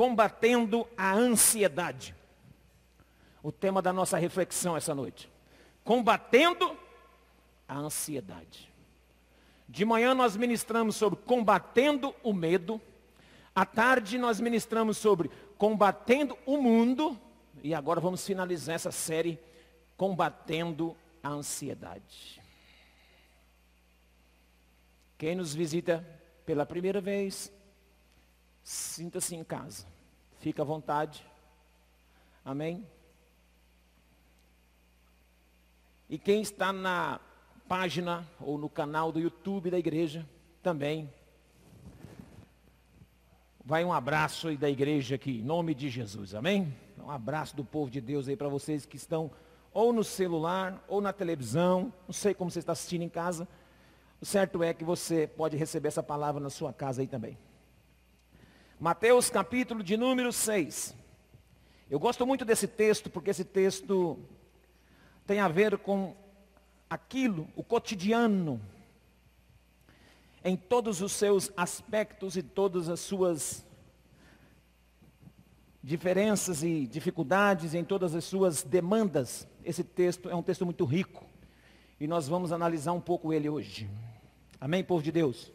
combatendo a ansiedade. O tema da nossa reflexão essa noite. Combatendo a ansiedade. De manhã nós ministramos sobre combatendo o medo. À tarde nós ministramos sobre combatendo o mundo. E agora vamos finalizar essa série combatendo a ansiedade. Quem nos visita pela primeira vez, sinta-se em casa. Fica à vontade. Amém? E quem está na página ou no canal do YouTube da igreja, também. Vai um abraço aí da igreja aqui, em nome de Jesus, amém? Um abraço do povo de Deus aí para vocês que estão ou no celular, ou na televisão, não sei como você está assistindo em casa. O certo é que você pode receber essa palavra na sua casa aí também. Mateus capítulo de número 6. Eu gosto muito desse texto, porque esse texto tem a ver com aquilo, o cotidiano, em todos os seus aspectos e todas as suas diferenças e dificuldades, em todas as suas demandas. Esse texto é um texto muito rico e nós vamos analisar um pouco ele hoje. Amém, povo de Deus?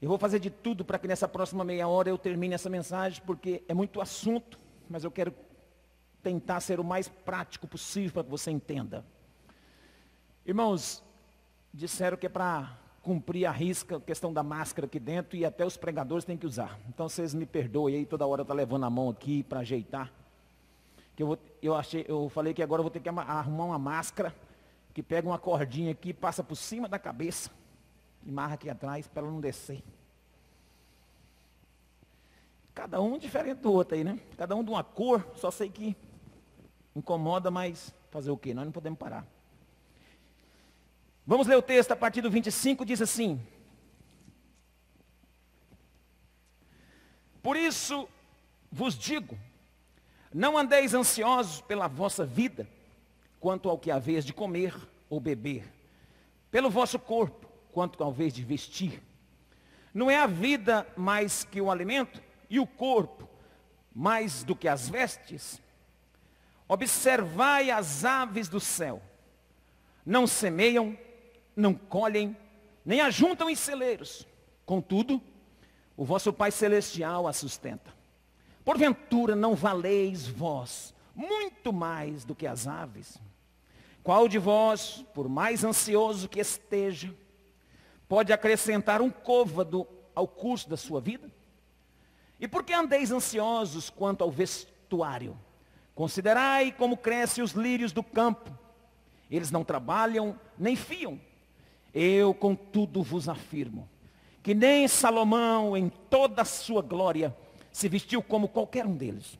Eu vou fazer de tudo para que nessa próxima meia hora eu termine essa mensagem, porque é muito assunto, mas eu quero tentar ser o mais prático possível para que você entenda. Irmãos, disseram que é para cumprir a risca, a questão da máscara aqui dentro, e até os pregadores têm que usar. Então vocês me perdoem aí, toda hora tá levando a mão aqui para ajeitar. Que eu, vou, eu, achei, eu falei que agora eu vou ter que arrumar uma máscara, que pega uma cordinha aqui, passa por cima da cabeça, e marra aqui atrás para ela não descer. Cada um diferente do outro aí, né? Cada um de uma cor, só sei que Incomoda, mas fazer o quê? Nós não podemos parar. Vamos ler o texto a partir do 25, diz assim: Por isso vos digo, não andeis ansiosos pela vossa vida, quanto ao que haveis de comer ou beber, pelo vosso corpo, quanto ao vez de vestir. Não é a vida mais que o alimento, e o corpo mais do que as vestes? Observai as aves do céu. Não semeiam, não colhem, nem ajuntam em celeiros. Contudo, o vosso Pai Celestial a sustenta. Porventura não valeis vós muito mais do que as aves? Qual de vós, por mais ansioso que esteja, pode acrescentar um côvado ao curso da sua vida? E por que andeis ansiosos quanto ao vestuário? Considerai como crescem os lírios do campo. Eles não trabalham nem fiam. Eu, contudo, vos afirmo que nem Salomão, em toda a sua glória, se vestiu como qualquer um deles.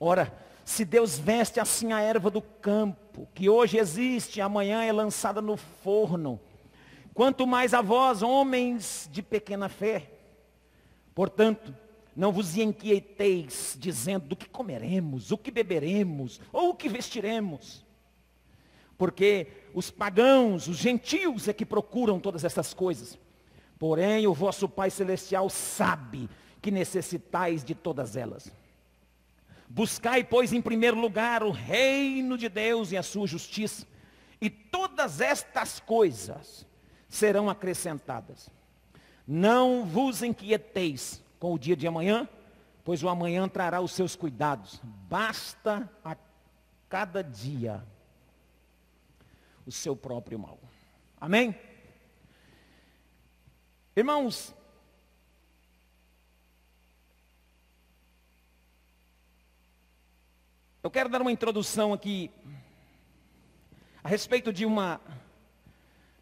Ora, se Deus veste assim a erva do campo, que hoje existe, amanhã é lançada no forno, quanto mais a vós, homens de pequena fé. Portanto, não vos inquieteis dizendo do que comeremos, o que beberemos, ou o que vestiremos. Porque os pagãos, os gentios é que procuram todas essas coisas. Porém, o vosso Pai Celestial sabe que necessitais de todas elas. Buscai, pois, em primeiro lugar o reino de Deus e a sua justiça, e todas estas coisas serão acrescentadas. Não vos inquieteis com o dia de amanhã, pois o amanhã trará os seus cuidados. Basta a cada dia o seu próprio mal. Amém? Irmãos, eu quero dar uma introdução aqui a respeito de uma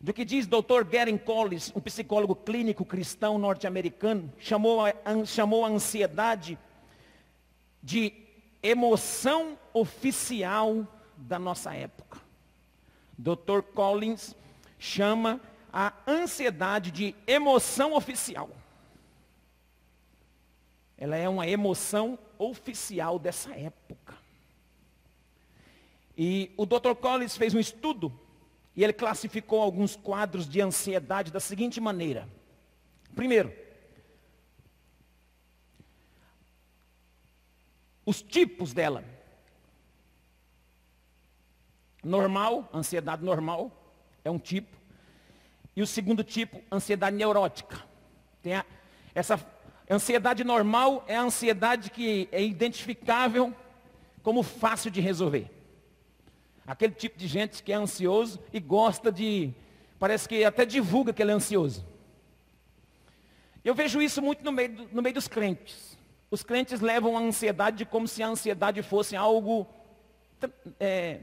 do que diz Dr. Garen Collins, um psicólogo clínico cristão norte-americano, chamou a, chamou a ansiedade de emoção oficial da nossa época. Dr. Collins chama a ansiedade de emoção oficial. Ela é uma emoção oficial dessa época. E o Dr. Collins fez um estudo e ele classificou alguns quadros de ansiedade da seguinte maneira. Primeiro, os tipos dela. Normal, ansiedade normal, é um tipo. E o segundo tipo, ansiedade neurótica. Tem a, essa ansiedade normal é a ansiedade que é identificável como fácil de resolver. Aquele tipo de gente que é ansioso e gosta de, parece que até divulga que ele é ansioso. Eu vejo isso muito no meio, no meio dos crentes. Os crentes levam a ansiedade como se a ansiedade fosse algo é,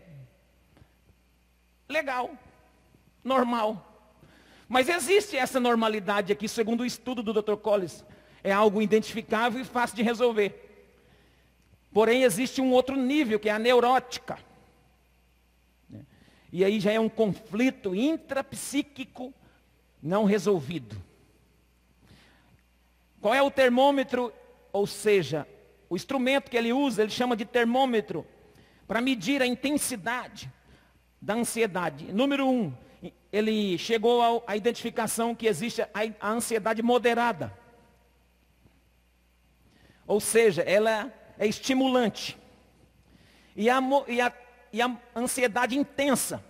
legal, normal. Mas existe essa normalidade aqui, segundo o estudo do Dr. Collins. É algo identificável e fácil de resolver. Porém, existe um outro nível, que é a neurótica. E aí já é um conflito intrapsíquico não resolvido. Qual é o termômetro? Ou seja, o instrumento que ele usa, ele chama de termômetro, para medir a intensidade da ansiedade. Número um, ele chegou à identificação que existe a ansiedade moderada. Ou seja, ela é estimulante. E a, e a, e a ansiedade intensa,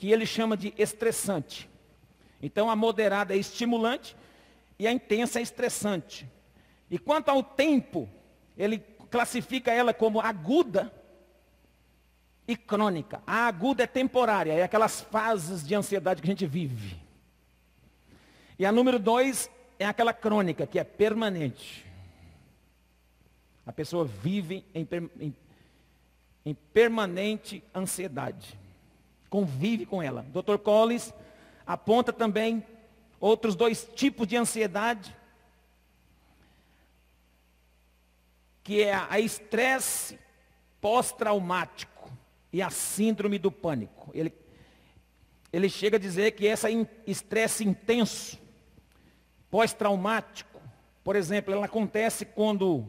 que ele chama de estressante. Então a moderada é estimulante e a intensa é estressante. E quanto ao tempo, ele classifica ela como aguda e crônica. A aguda é temporária, é aquelas fases de ansiedade que a gente vive. E a número dois é aquela crônica, que é permanente. A pessoa vive em, em, em permanente ansiedade. Convive com ela. Dr. Collins aponta também outros dois tipos de ansiedade, que é a estresse pós-traumático e a síndrome do pânico. Ele, ele chega a dizer que esse estresse intenso, pós-traumático, por exemplo, ela acontece quando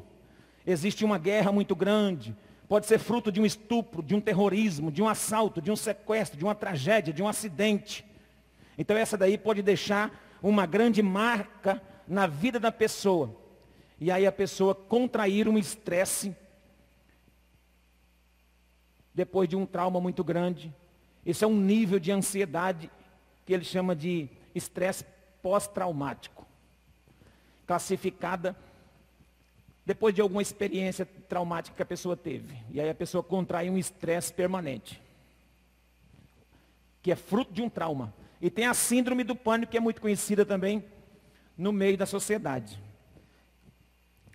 existe uma guerra muito grande, pode ser fruto de um estupro, de um terrorismo, de um assalto, de um sequestro, de uma tragédia, de um acidente. Então essa daí pode deixar uma grande marca na vida da pessoa. E aí a pessoa contrair um estresse depois de um trauma muito grande. Esse é um nível de ansiedade que ele chama de estresse pós-traumático. Classificada depois de alguma experiência traumática que a pessoa teve. E aí a pessoa contrai um estresse permanente. Que é fruto de um trauma. E tem a síndrome do pânico, que é muito conhecida também no meio da sociedade.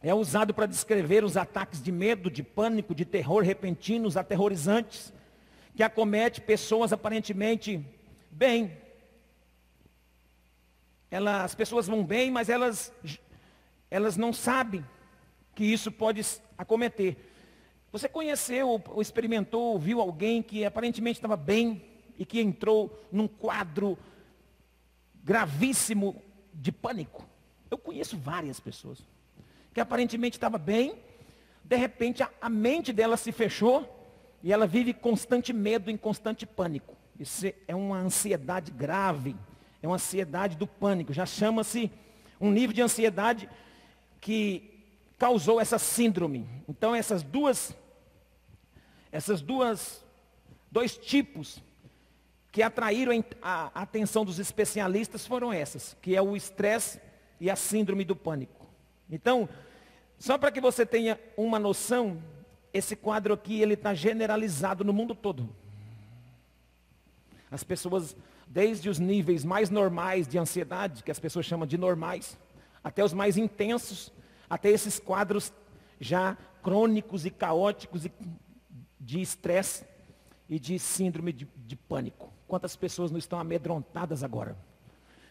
É usado para descrever os ataques de medo, de pânico, de terror repentinos, aterrorizantes, que acomete pessoas aparentemente bem. Ela, as pessoas vão bem, mas elas, elas não sabem que isso pode acometer. Você conheceu ou experimentou, viu alguém que aparentemente estava bem e que entrou num quadro gravíssimo de pânico? Eu conheço várias pessoas que aparentemente estava bem, de repente a, a mente dela se fechou e ela vive constante medo, em constante pânico. Isso é uma ansiedade grave, é uma ansiedade do pânico. Já chama-se um nível de ansiedade que causou essa síndrome. Então essas duas, essas duas, dois tipos que atraíram a atenção dos especialistas foram essas, que é o estresse e a síndrome do pânico. Então, só para que você tenha uma noção, esse quadro aqui ele está generalizado no mundo todo. As pessoas, desde os níveis mais normais de ansiedade, que as pessoas chamam de normais, até os mais intensos, até esses quadros já crônicos e caóticos de estresse e de síndrome de, de, pânico. Quantas pessoas não estão amedrontadas agora?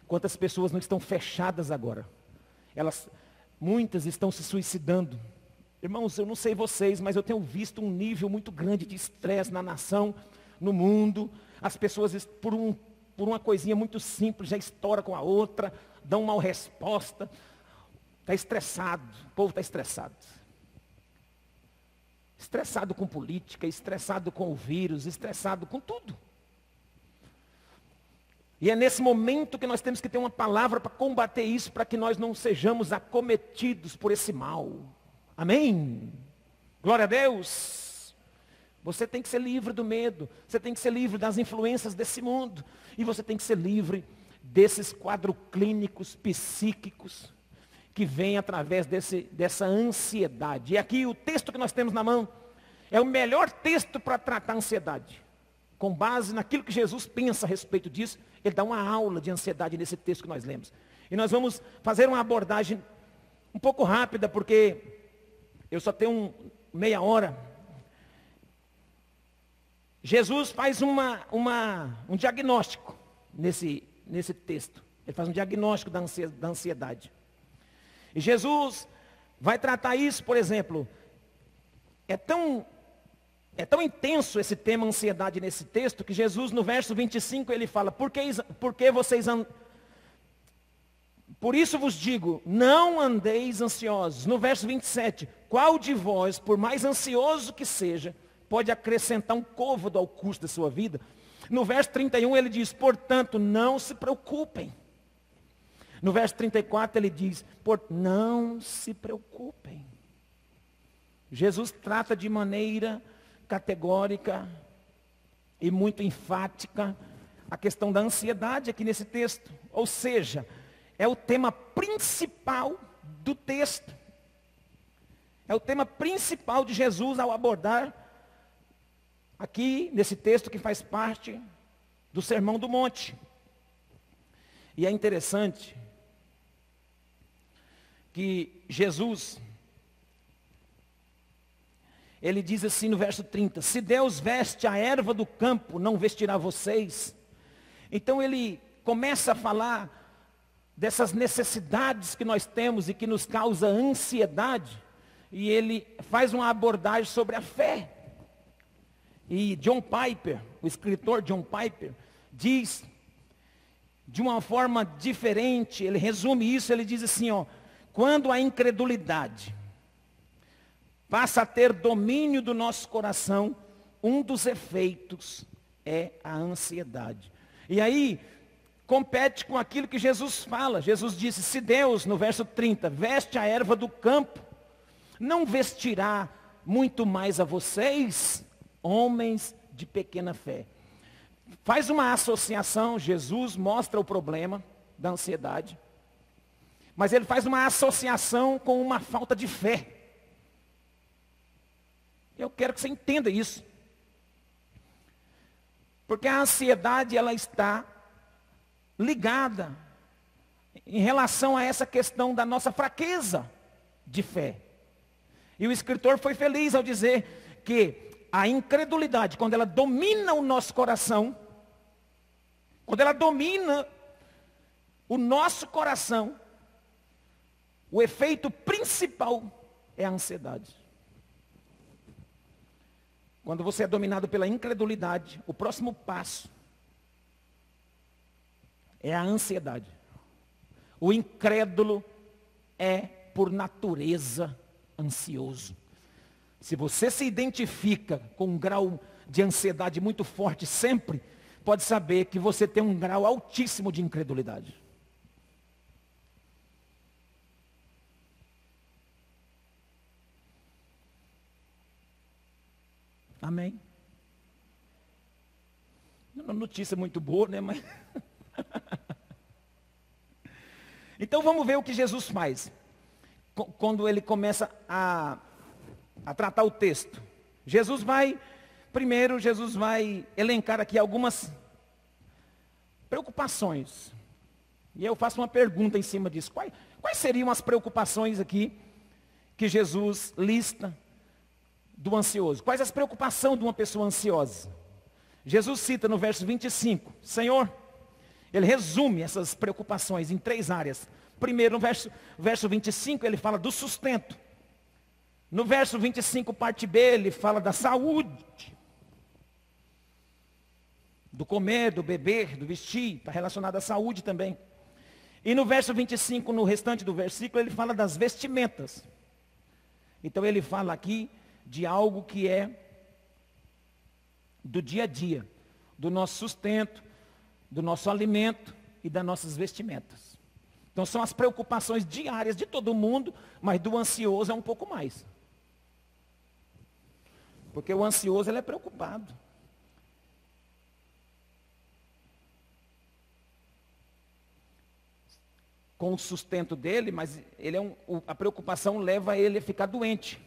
Quantas pessoas não estão fechadas agora? Elas, muitas estão se suicidando. Irmãos, eu não sei vocês, mas eu tenho visto um nível muito grande de estresse na nação, no mundo. As pessoas, por, um, por uma coisinha muito simples, já estouram com a outra, dão uma resposta. Está estressado, o povo está estressado. Estressado com política, estressado com o vírus, estressado com tudo. E é nesse momento que nós temos que ter uma palavra para combater isso, para que nós não sejamos acometidos por esse mal. Amém? Glória a Deus. Você tem que ser livre do medo, você tem que ser livre das influências desse mundo, e você tem que ser livre desses quadros clínicos psíquicos que vêm através desse, dessa ansiedade. E aqui o texto que nós temos na mão é o melhor texto para tratar a ansiedade. Com base naquilo que Jesus pensa a respeito disso, ele dá uma aula de ansiedade nesse texto que nós lemos. E nós vamos fazer uma abordagem um pouco rápida, porque eu só tenho um, meia hora. Jesus faz uma, uma, um diagnóstico nesse, nesse texto. Ele faz um diagnóstico da ansiedade. E Jesus vai tratar isso, por exemplo, é tão, é tão intenso esse tema ansiedade nesse texto, que Jesus no verso 25 ele fala, por que, por que vocês por isso vos digo, não andeis ansiosos. No verso 27, qual de vós, por mais ansioso que seja, pode acrescentar um côvado ao custo da sua vida? No verso 31 ele diz, portanto, não se preocupem. No verso 34 ele diz, por não se preocupem. Jesus trata de maneira categórica e muito enfática a questão da ansiedade aqui nesse texto. Ou seja, é o tema principal do texto. É o tema principal de Jesus ao abordar aqui nesse texto que faz parte do Sermão do Monte. E é interessante que Jesus, ele diz assim no verso 30, se Deus veste a erva do campo, não vestirá vocês. Então ele começa a falar dessas necessidades que nós temos e que nos causa ansiedade, e ele faz uma abordagem sobre a fé. E John Piper, o escritor John Piper, diz de uma forma diferente, ele resume isso, ele diz assim, ó, quando a incredulidade passa a ter domínio do nosso coração, um dos efeitos é a ansiedade. E aí, compete com aquilo que Jesus fala. Jesus disse: se Deus, no verso 30, veste a erva do campo, não vestirá muito mais a vocês, homens de pequena fé. Faz uma associação, Jesus mostra o problema da ansiedade, mas ele faz uma associação com uma falta de fé. Eu quero que você entenda isso. Porque a ansiedade ela está ligada em relação a essa questão da nossa fraqueza de fé. E o escritor foi feliz ao dizer que a incredulidade, quando ela domina o nosso coração, quando ela domina o nosso coração, o efeito principal é a ansiedade. Quando você é dominado pela incredulidade, o próximo passo é a ansiedade. O incrédulo é, por natureza, ansioso. Se você se identifica com um grau de ansiedade muito forte sempre, pode saber que você tem um grau altíssimo de incredulidade. Amém. Uma notícia muito boa, né? Mas então vamos ver o que Jesus faz. Quando ele começa a, a tratar o texto. Jesus vai, primeiro, Jesus vai elencar aqui algumas preocupações. E eu faço uma pergunta em cima disso. Quais, quais seriam as preocupações aqui que Jesus lista do ansioso? Quais as preocupações de uma pessoa ansiosa? Jesus cita no verso 25, Senhor, ele resume essas preocupações em três áreas. Primeiro, no verso, verso 25, ele fala do sustento. No verso 25, parte B, ele fala da saúde. Do comer, do beber, do vestir, está relacionado à saúde também. E no verso 25, no restante do versículo, ele fala das vestimentas. Então ele fala aqui de algo que é do dia a dia, do nosso sustento, do nosso alimento e das nossas vestimentas. Então são as preocupações diárias de todo mundo, mas do ansioso é um pouco mais. Porque o ansioso ele é preocupado. Com o sustento dele, mas ele é um, a preocupação leva ele a ficar doente.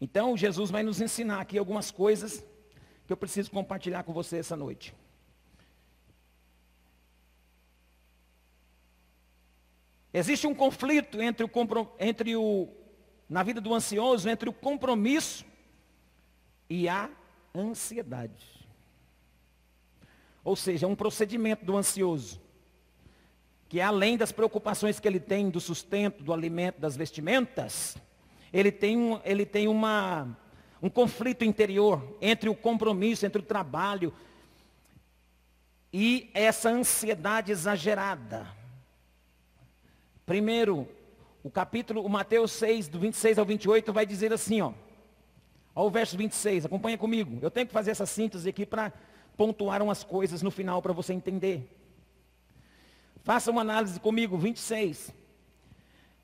Então Jesus vai nos ensinar aqui algumas coisas que eu preciso compartilhar com você essa noite. Existe um conflito entre o, entre o, na vida do ansioso, entre o compromisso e a ansiedade. Ou seja, um procedimento do ansioso, que é além das preocupações que ele tem do sustento, do alimento, das vestimentas, ele tem, um, ele tem uma, um conflito interior entre o compromisso, entre o trabalho e essa ansiedade exagerada. Primeiro, o capítulo, o Mateus 6, do 26 ao 28, vai dizer assim, ó. Olha o verso 26, acompanha comigo. Eu tenho que fazer essa síntese aqui para pontuar umas coisas no final para você entender. Faça uma análise comigo, 26.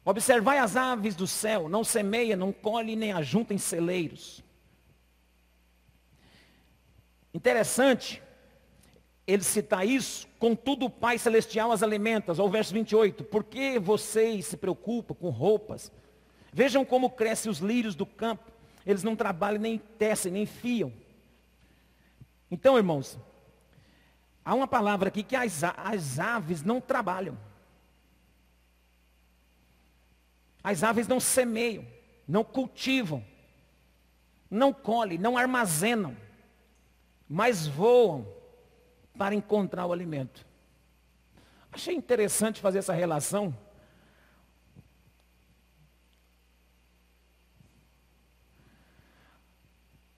Observai as aves do céu, não semeia, não colhe, nem ajunta em celeiros. Interessante ele citar isso, contudo o Pai Celestial as alimenta, ao verso 28, por que vocês se preocupam com roupas? Vejam como crescem os lírios do campo, eles não trabalham, nem tecem, nem fiam. Então, irmãos, há uma palavra aqui que as, as aves não trabalham. As aves não semeiam, não cultivam, não colhem, não armazenam, mas voam para encontrar o alimento. Achei interessante fazer essa relação.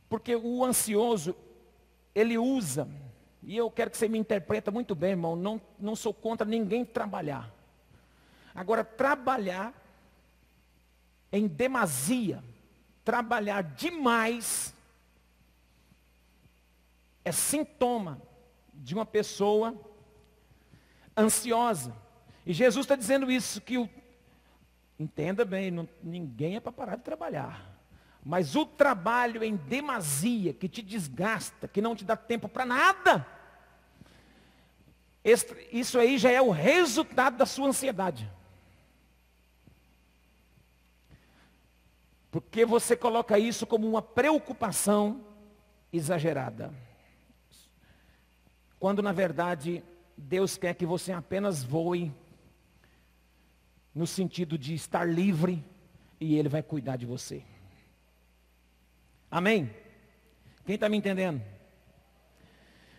Porque o ansioso, ele usa, e eu quero que você me interpreta muito bem, irmão, não, não sou contra ninguém trabalhar. Agora, trabalhar em demasia, trabalhar demais, é sintoma de uma pessoa ansiosa. E Jesus está dizendo isso, que o, entenda bem, não, ninguém é para parar de trabalhar. Mas o trabalho em demasia, que te desgasta, que não te dá tempo para nada, isso aí já é o resultado da sua ansiedade. Porque você coloca isso como uma preocupação exagerada. Quando na verdade Deus quer que você apenas voe no sentido de estar livre e Ele vai cuidar de você. Amém? Quem está me entendendo?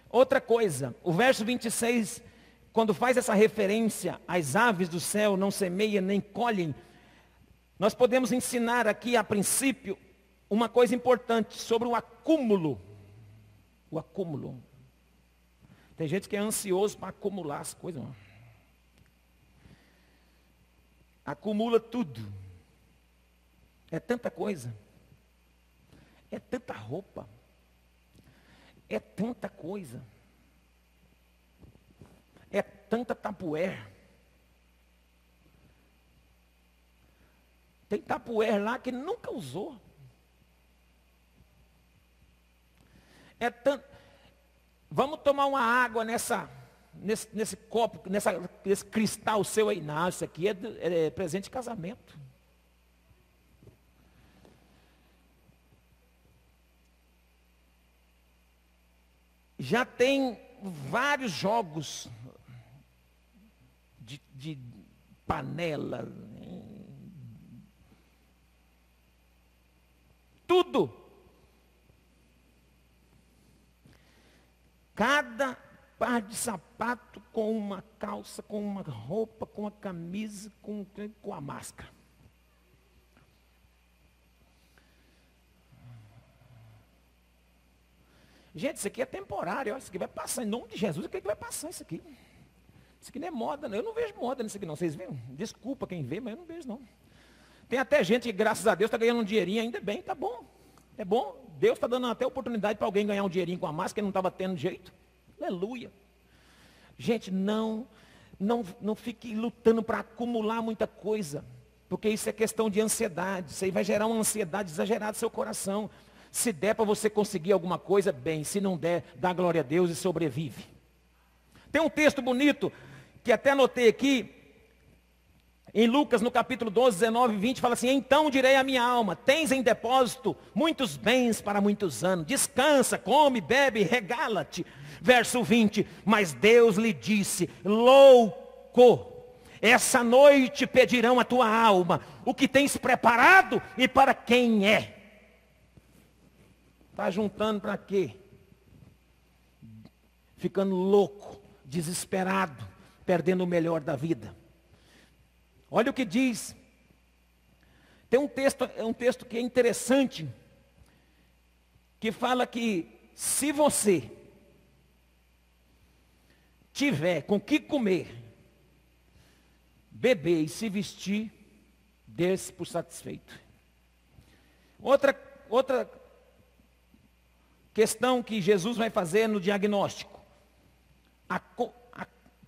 Outra coisa, o verso 26, quando faz essa referência às aves do céu, não semeiam nem colhem, nós podemos ensinar aqui, a princípio, uma coisa importante sobre o acúmulo. O acúmulo. Tem gente que é ansioso para acumular as coisas. Mano. Acumula tudo. É tanta coisa. É tanta roupa. É tanta coisa. É tanta tapué. Tem tapuer lá que nunca usou. É tanto. Vamos tomar uma água nessa, nesse, nesse copo, nessa, nesse cristal seu aí. Não, isso aqui é, é presente de casamento. Já tem vários jogos de, de panela, tudo. Cada par de sapato com uma calça, com uma roupa, com a camisa, com, com a máscara. Gente, isso aqui é temporário, ó, isso aqui vai passar, em nome de Jesus, o que, é que vai passar isso aqui? Isso aqui não é moda, não. eu não vejo moda nisso aqui não, vocês viram? Desculpa quem vê, mas eu não vejo não. Tem até gente que, graças a Deus, está ganhando um dinheirinho, ainda bem, tá bom. É bom. Deus está dando até oportunidade para alguém ganhar um dinheirinho com a máscara que não estava tendo jeito. Aleluia. Gente, não, não, não fique lutando para acumular muita coisa. Porque isso é questão de ansiedade. Isso aí vai gerar uma ansiedade exagerada no seu coração. Se der para você conseguir alguma coisa, bem. Se não der, dá glória a Deus e sobrevive. Tem um texto bonito que até anotei aqui, em Lucas, no capítulo 12, 19 e 20, fala assim: Então direi à minha alma: Tens em depósito muitos bens para muitos anos. Descansa, come, bebe, regala-te. Verso 20: Mas Deus lhe disse: Louco, essa noite pedirão a tua alma o que tens preparado e para quem é. Está juntando para quê? Ficando louco, desesperado, perdendo o melhor da vida. Olha o que diz. Tem um texto, é um texto que é interessante, que fala que se você tiver com que comer, beber e se vestir, dê-se por satisfeito. Outra, outra questão que Jesus vai fazer no diagnóstico. A,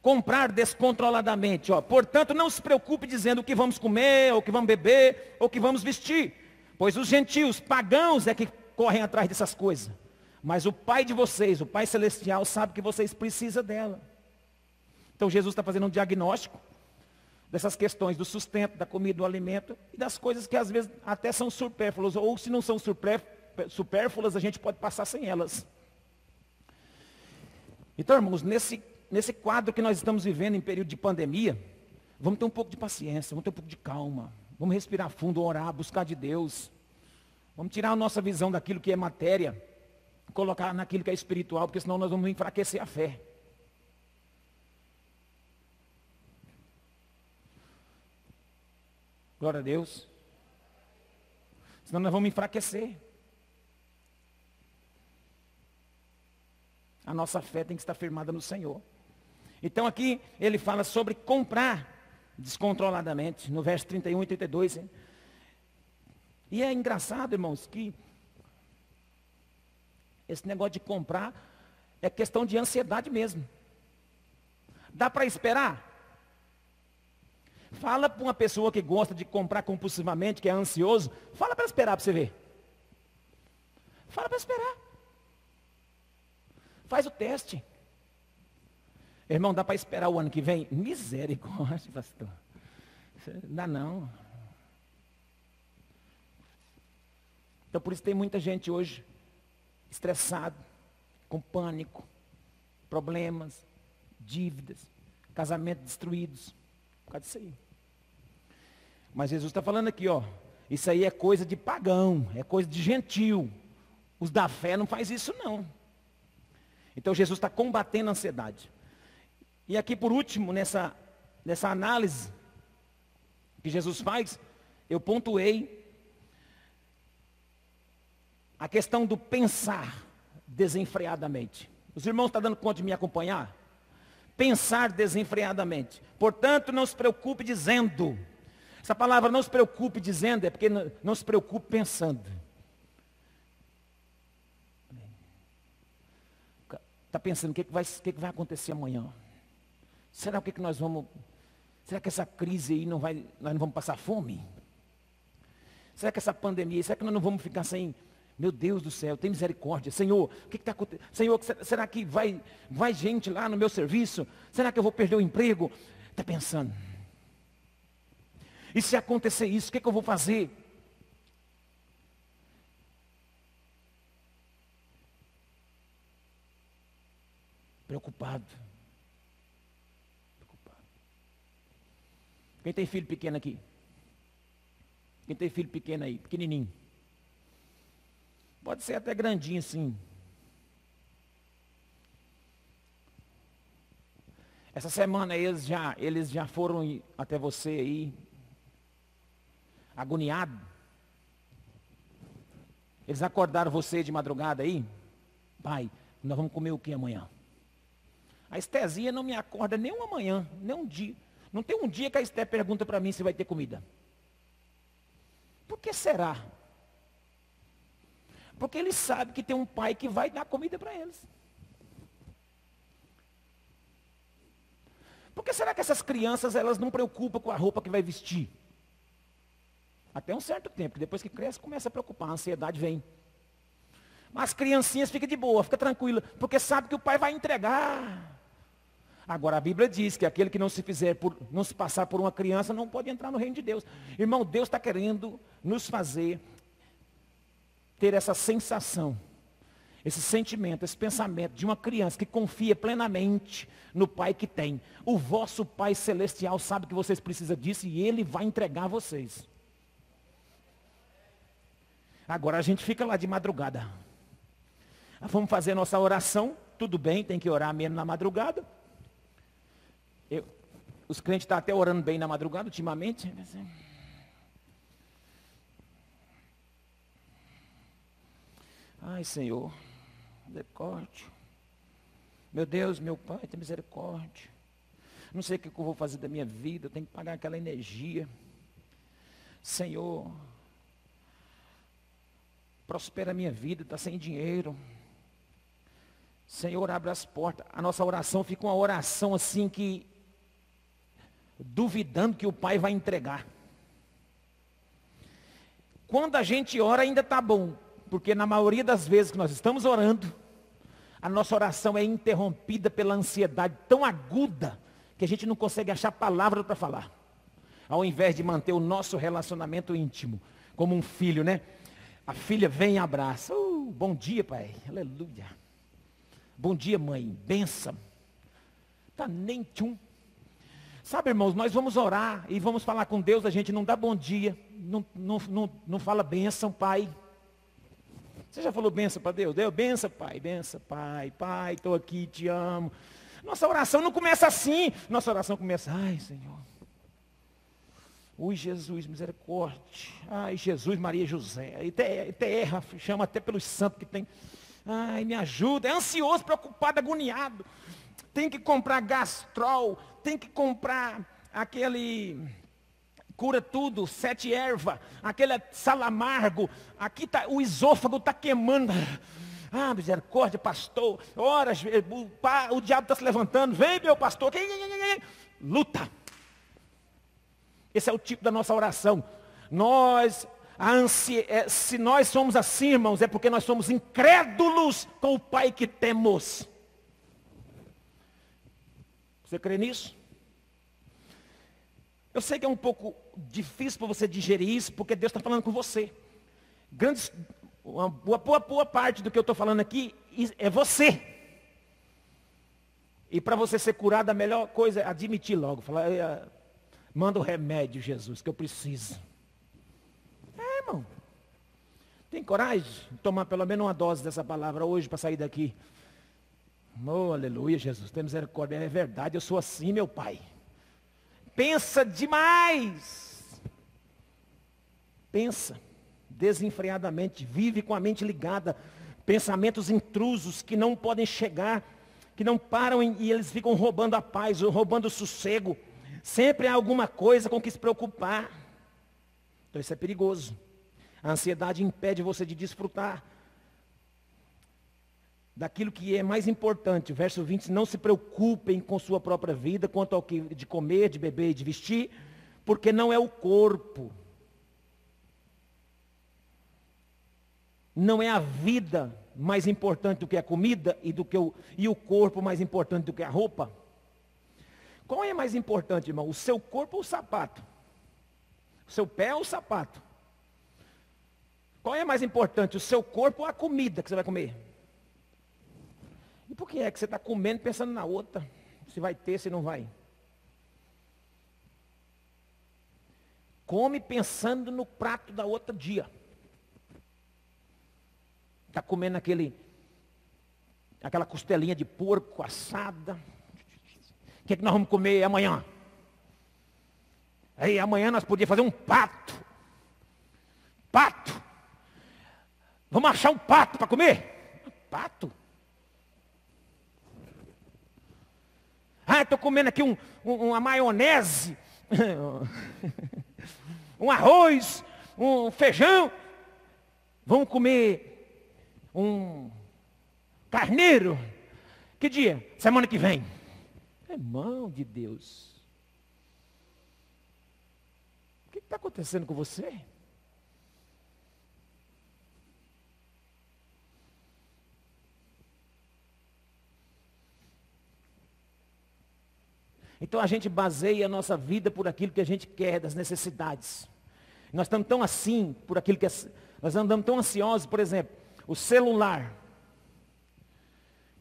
comprar descontroladamente. Ó. Portanto, não se preocupe dizendo o que vamos comer, ou o que vamos beber, ou o que vamos vestir. Pois os gentios, pagãos, é que correm atrás dessas coisas. Mas o Pai de vocês, o Pai Celestial, sabe que vocês precisam dela. Então Jesus está fazendo um diagnóstico dessas questões do sustento, da comida, do alimento e das coisas que às vezes até são supérfluas, ou se não são supérfluas, a gente pode passar sem elas. Então, irmãos, nesse nesse quadro que nós estamos vivendo em período de pandemia, vamos ter um pouco de paciência, vamos ter um pouco de calma. Vamos respirar fundo, orar, buscar de Deus. Vamos tirar a nossa visão daquilo que é matéria, colocar naquilo que é espiritual, porque senão nós vamos enfraquecer a fé. Glória a Deus. Senão nós vamos enfraquecer. A nossa fé tem que estar firmada no Senhor. Então aqui ele fala sobre comprar descontroladamente, no verso 31 e 32. Hein? E é engraçado, irmãos, que esse negócio de comprar é questão de ansiedade mesmo. Dá para esperar? Fala para uma pessoa que gosta de comprar compulsivamente, que é ansioso, fala para esperar para você ver. Fala para esperar. Faz o teste. Irmão, dá para esperar o ano que vem? Misericórdia, pastor. Dá não. Então por isso tem muita gente hoje estressado, com pânico, problemas, dívidas, casamentos destruídos. Por causa disso aí. Mas Jesus está falando aqui, ó. Isso aí é coisa de pagão, é coisa de gentil. Os da fé não faz isso não. Então Jesus está combatendo a ansiedade. E aqui por último, nessa, nessa análise que Jesus faz, eu pontuei a questão do pensar desenfreadamente. Os irmãos estão dando conta de me acompanhar? Pensar desenfreadamente. Portanto, não se preocupe dizendo. Essa palavra não se preocupe dizendo é porque não, não se preocupe pensando. Está pensando o que, que, vai, que, que vai acontecer amanhã? Será o que, que nós vamos. Será que essa crise aí não vai. Nós não vamos passar fome? Será que essa pandemia, será que nós não vamos ficar sem. Meu Deus do céu, tem misericórdia. Senhor, o que está acontecendo? Senhor, será que vai, vai gente lá no meu serviço? Será que eu vou perder o emprego? Está pensando. E se acontecer isso, o que, que eu vou fazer? Preocupado. Quem tem filho pequeno aqui? Quem tem filho pequeno aí, pequenininho? Pode ser até grandinho assim. Essa semana eles já, eles já foram até você aí, agoniado. Eles acordaram você de madrugada aí? Pai, nós vamos comer o que amanhã? A estesia não me acorda nem uma manhã, nem um dia. Não tem um dia que a Esté pergunta para mim se vai ter comida. Por que será? Porque ele sabe que tem um pai que vai dar comida para eles. Por que será que essas crianças elas não preocupam com a roupa que vai vestir? Até um certo tempo, depois que cresce, começa a preocupar, a ansiedade vem. Mas as criancinhas ficam de boa, fica tranquila, porque sabe que o pai vai entregar. Agora a Bíblia diz que aquele que não se fizer por, não se passar por uma criança não pode entrar no reino de Deus. Irmão, Deus está querendo nos fazer ter essa sensação, esse sentimento, esse pensamento de uma criança que confia plenamente no Pai que tem. O vosso Pai Celestial sabe que vocês precisam disso e Ele vai entregar vocês. Agora a gente fica lá de madrugada. Vamos fazer nossa oração. Tudo bem, tem que orar mesmo na madrugada. Os crentes estão até orando bem na madrugada ultimamente. Ai, Senhor, misericórdia. Meu Deus, meu Pai, tem misericórdia. Não sei o que eu vou fazer da minha vida, eu tenho que pagar aquela energia. Senhor, prospera a minha vida, está sem dinheiro. Senhor, abre as portas. A nossa oração fica uma oração assim que duvidando que o Pai vai entregar. Quando a gente ora ainda está bom, porque na maioria das vezes que nós estamos orando, a nossa oração é interrompida pela ansiedade tão aguda que a gente não consegue achar palavras para falar. Ao invés de manter o nosso relacionamento íntimo, como um filho, né? A filha vem e abraça. Uh, bom dia, pai. Aleluia. Bom dia, mãe. Benção. Tá nem tchum. Sabe, irmãos, nós vamos orar e vamos falar com Deus, a gente não dá bom dia, não, não, não, não fala benção, pai. Você já falou benção para Deus? Deus, benção, pai, benção, pai, pai, estou aqui, te amo. Nossa oração não começa assim. Nossa oração começa, ai, Senhor. Ui, Jesus, misericórdia. Ai, Jesus, Maria José. Até, até erra, chama até pelos santos que tem. Ai, me ajuda. É ansioso, preocupado, agoniado. Tem que comprar gastrol, tem que comprar aquele cura tudo, sete erva, aquele salamargo, aqui tá, o esôfago está queimando. Ah, misericórdia, pastor, horas, o, o diabo está se levantando, vem meu pastor, luta. Esse é o tipo da nossa oração. Nós, ansia, é, se nós somos assim, irmãos, é porque nós somos incrédulos com o Pai que temos. Você crê nisso? Eu sei que é um pouco difícil para você digerir isso, porque Deus está falando com você. Grandes, uma boa, boa, boa parte do que eu estou falando aqui é você. E para você ser curado, a melhor coisa é admitir logo. Falar, manda o remédio, Jesus, que eu preciso. É, irmão. Tem coragem de tomar pelo menos uma dose dessa palavra hoje para sair daqui? Oh, aleluia, Jesus, tem misericórdia. É verdade, eu sou assim, meu Pai. Pensa demais. Pensa desenfreadamente, vive com a mente ligada. Pensamentos intrusos que não podem chegar, que não param e eles ficam roubando a paz, roubando o sossego. Sempre há alguma coisa com que se preocupar. Então isso é perigoso. A ansiedade impede você de desfrutar daquilo que é mais importante. Verso 20, não se preocupem com sua própria vida, quanto ao que de comer, de beber e de vestir, porque não é o corpo. Não é a vida mais importante do que a comida e, do que o, e o corpo mais importante do que a roupa. Qual é mais importante, irmão? O seu corpo ou o sapato? O seu pé ou o sapato? Qual é mais importante? O seu corpo ou a comida que você vai comer? E por que é que você está comendo pensando na outra? Se vai ter, se não vai. Come pensando no prato da outra dia. Está comendo aquele, aquela costelinha de porco assada. O que, é que nós vamos comer amanhã? Aí amanhã nós podíamos fazer um pato. Pato. Vamos achar um pato para comer? Pato? Ah, estou comendo aqui um, um, uma maionese, um arroz, um feijão. Vamos comer um carneiro. Que dia? Semana que vem. Irmão de Deus. O que está acontecendo com você? Então a gente baseia a nossa vida por aquilo que a gente quer, das necessidades. Nós estamos tão assim por aquilo que é, nós andamos tão ansiosos, por exemplo, o celular.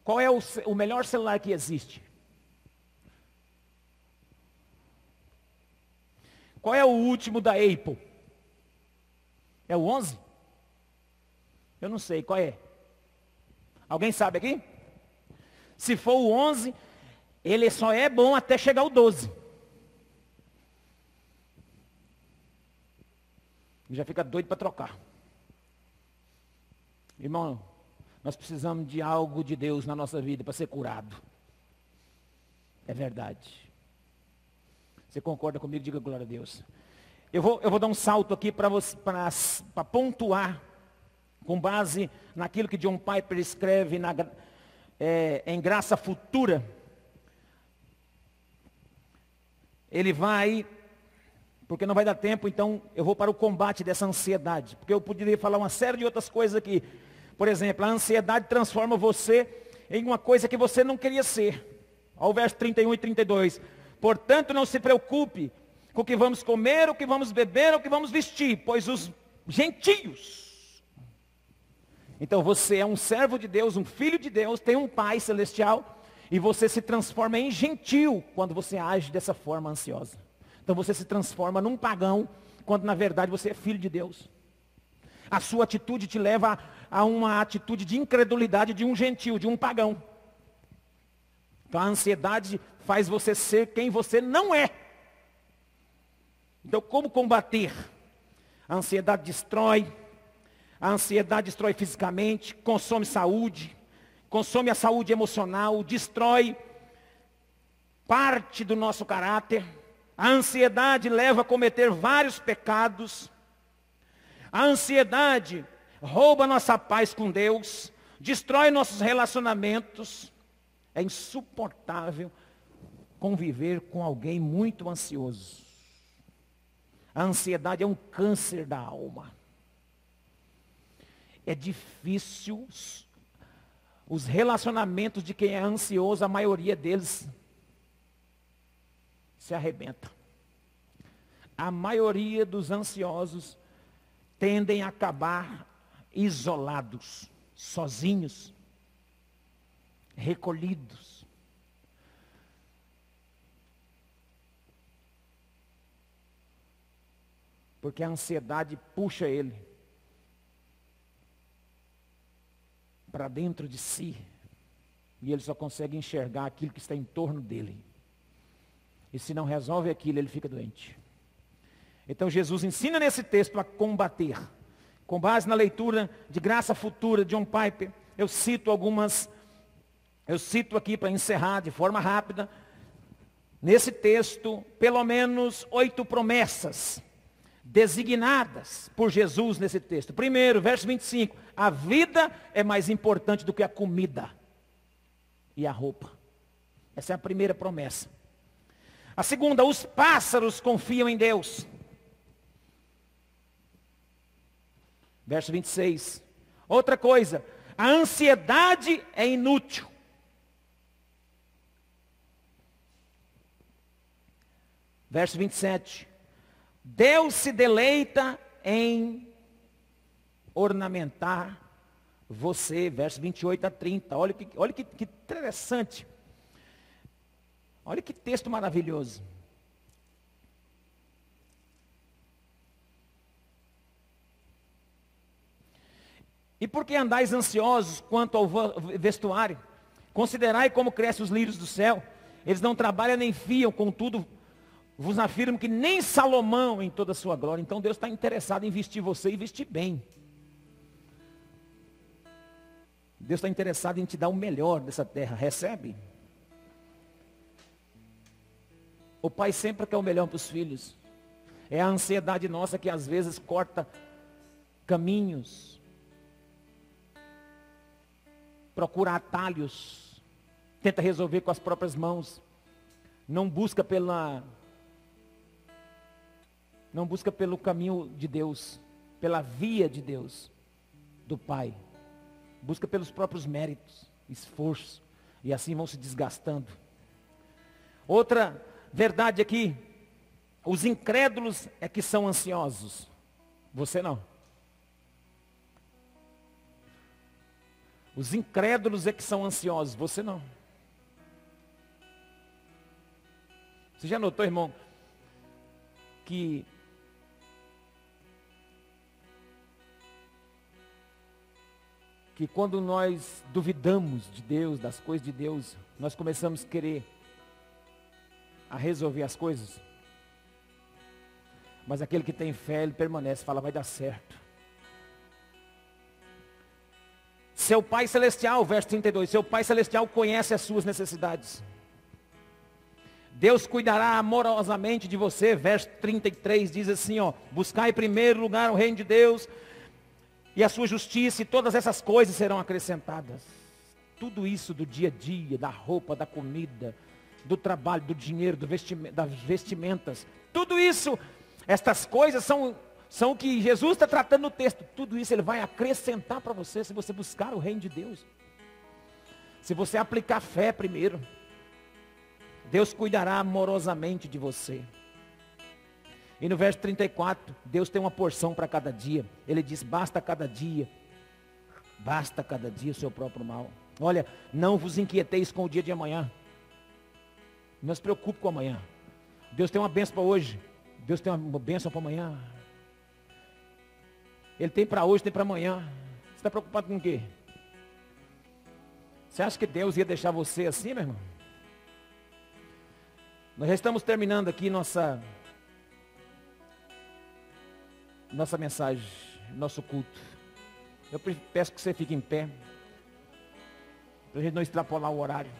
Qual é o, o melhor celular que existe? Qual é o último da Apple? É o 11? Eu não sei, qual é? Alguém sabe aqui? Se for o 11, ele só é bom até chegar o 12. Já fica doido para trocar. Irmão, nós precisamos de algo de Deus na nossa vida para ser curado. É verdade. Você concorda comigo? Diga glória a Deus. Eu vou, eu vou dar um salto aqui para pontuar, com base naquilo que John Piper escreve na, é, em Graça Futura. Ele vai, porque não vai dar tempo, então eu vou para o combate dessa ansiedade. Porque eu poderia falar uma série de outras coisas aqui. Por exemplo, a ansiedade transforma você em uma coisa que você não queria ser. Ao verso 31 e 32. Portanto, não se preocupe com o que vamos comer, o que vamos beber, o que vamos vestir, pois os gentios. Então você é um servo de Deus, um filho de Deus, tem um pai celestial, e você se transforma em gentil quando você age dessa forma ansiosa. Então você se transforma num pagão, quando na verdade você é filho de Deus. A sua atitude te leva a, uma atitude de incredulidade de um gentil, de um pagão. Então a ansiedade faz você ser quem você não é. Então, como combater? A ansiedade destrói, a ansiedade destrói fisicamente, consome saúde, consome a saúde emocional, destrói parte do nosso caráter. A ansiedade leva a cometer vários pecados. A ansiedade rouba nossa paz com Deus, destrói nossos relacionamentos. É insuportável conviver com alguém muito ansioso. A ansiedade é um câncer da alma. É difícil os relacionamentos de quem é ansioso, a maioria deles se arrebenta. A maioria dos ansiosos tendem a acabar isolados, sozinhos, recolhidos. Porque a ansiedade puxa ele para dentro de si. E ele só consegue enxergar aquilo que está em torno dele. E se não resolve aquilo, ele fica doente. Então Jesus ensina nesse texto a combater. Com base na leitura de Graça Futura de John Piper, eu cito algumas, eu cito aqui para encerrar de forma rápida, nesse texto, pelo menos oito promessas designadas por Jesus nesse texto. Primeiro, verso 25: a vida é mais importante do que a comida e a roupa. Essa é a primeira promessa. A segunda, os pássaros confiam em Deus. Verso 26. Outra coisa, a ansiedade é inútil. Verso 27. Deus se deleita em ornamentar você, versos 28 a 30. Olha que, olha que, que interessante. Olha que texto maravilhoso. E por que andais ansiosos quanto ao vestuário? Considerai como crescem os lírios do céu. Eles não trabalham nem fiam, contudo vos afirmo que nem Salomão em toda a sua glória. Então Deus está interessado em vestir você e vestir bem. Deus está interessado em te dar o melhor dessa terra. Recebe? O pai sempre quer o melhor para os filhos. É a ansiedade nossa que às vezes corta caminhos. Procura atalhos. Tenta resolver com as próprias mãos. Não busca pela não busca pelo caminho de Deus, pela via de Deus, do Pai. Busca pelos próprios méritos, esforço, e assim vão se desgastando. Outra verdade aqui, os incrédulos é que são ansiosos. Você não. Os incrédulos é que são ansiosos, você não. Você já notou, irmão, que que quando nós duvidamos de Deus, das coisas de Deus, nós começamos a querer a resolver as coisas. Mas aquele que tem fé, ele permanece, fala, vai dar certo. Seu Pai Celestial, verso 32, seu Pai Celestial conhece as suas necessidades. Deus cuidará amorosamente de você, verso 33 diz assim, ó, buscar em primeiro lugar o reino de Deus e a sua justiça, e todas essas coisas serão acrescentadas. Tudo isso do dia a dia, da roupa, da comida, do trabalho, do dinheiro, do das vestimentas. Tudo isso, estas coisas são, são o que Jesus está tratando no texto. Tudo isso ele vai acrescentar para você se você buscar o reino de Deus. Se você aplicar fé primeiro. Deus cuidará amorosamente de você. E no verso 34, Deus tem uma porção para cada dia. Ele diz: basta cada dia, basta cada dia o seu próprio mal. Olha, não vos inquieteis com o dia de amanhã. Não se preocupe com amanhã. Deus tem uma benção para hoje. Deus tem uma benção para amanhã. Ele tem para hoje, tem para amanhã. Você está preocupado com o quê? Você acha que Deus ia deixar você assim, meu irmão? Nós já estamos terminando aqui nossa nossa mensagem, nosso culto. Eu peço que você fique em pé, para a gente não extrapolar o horário.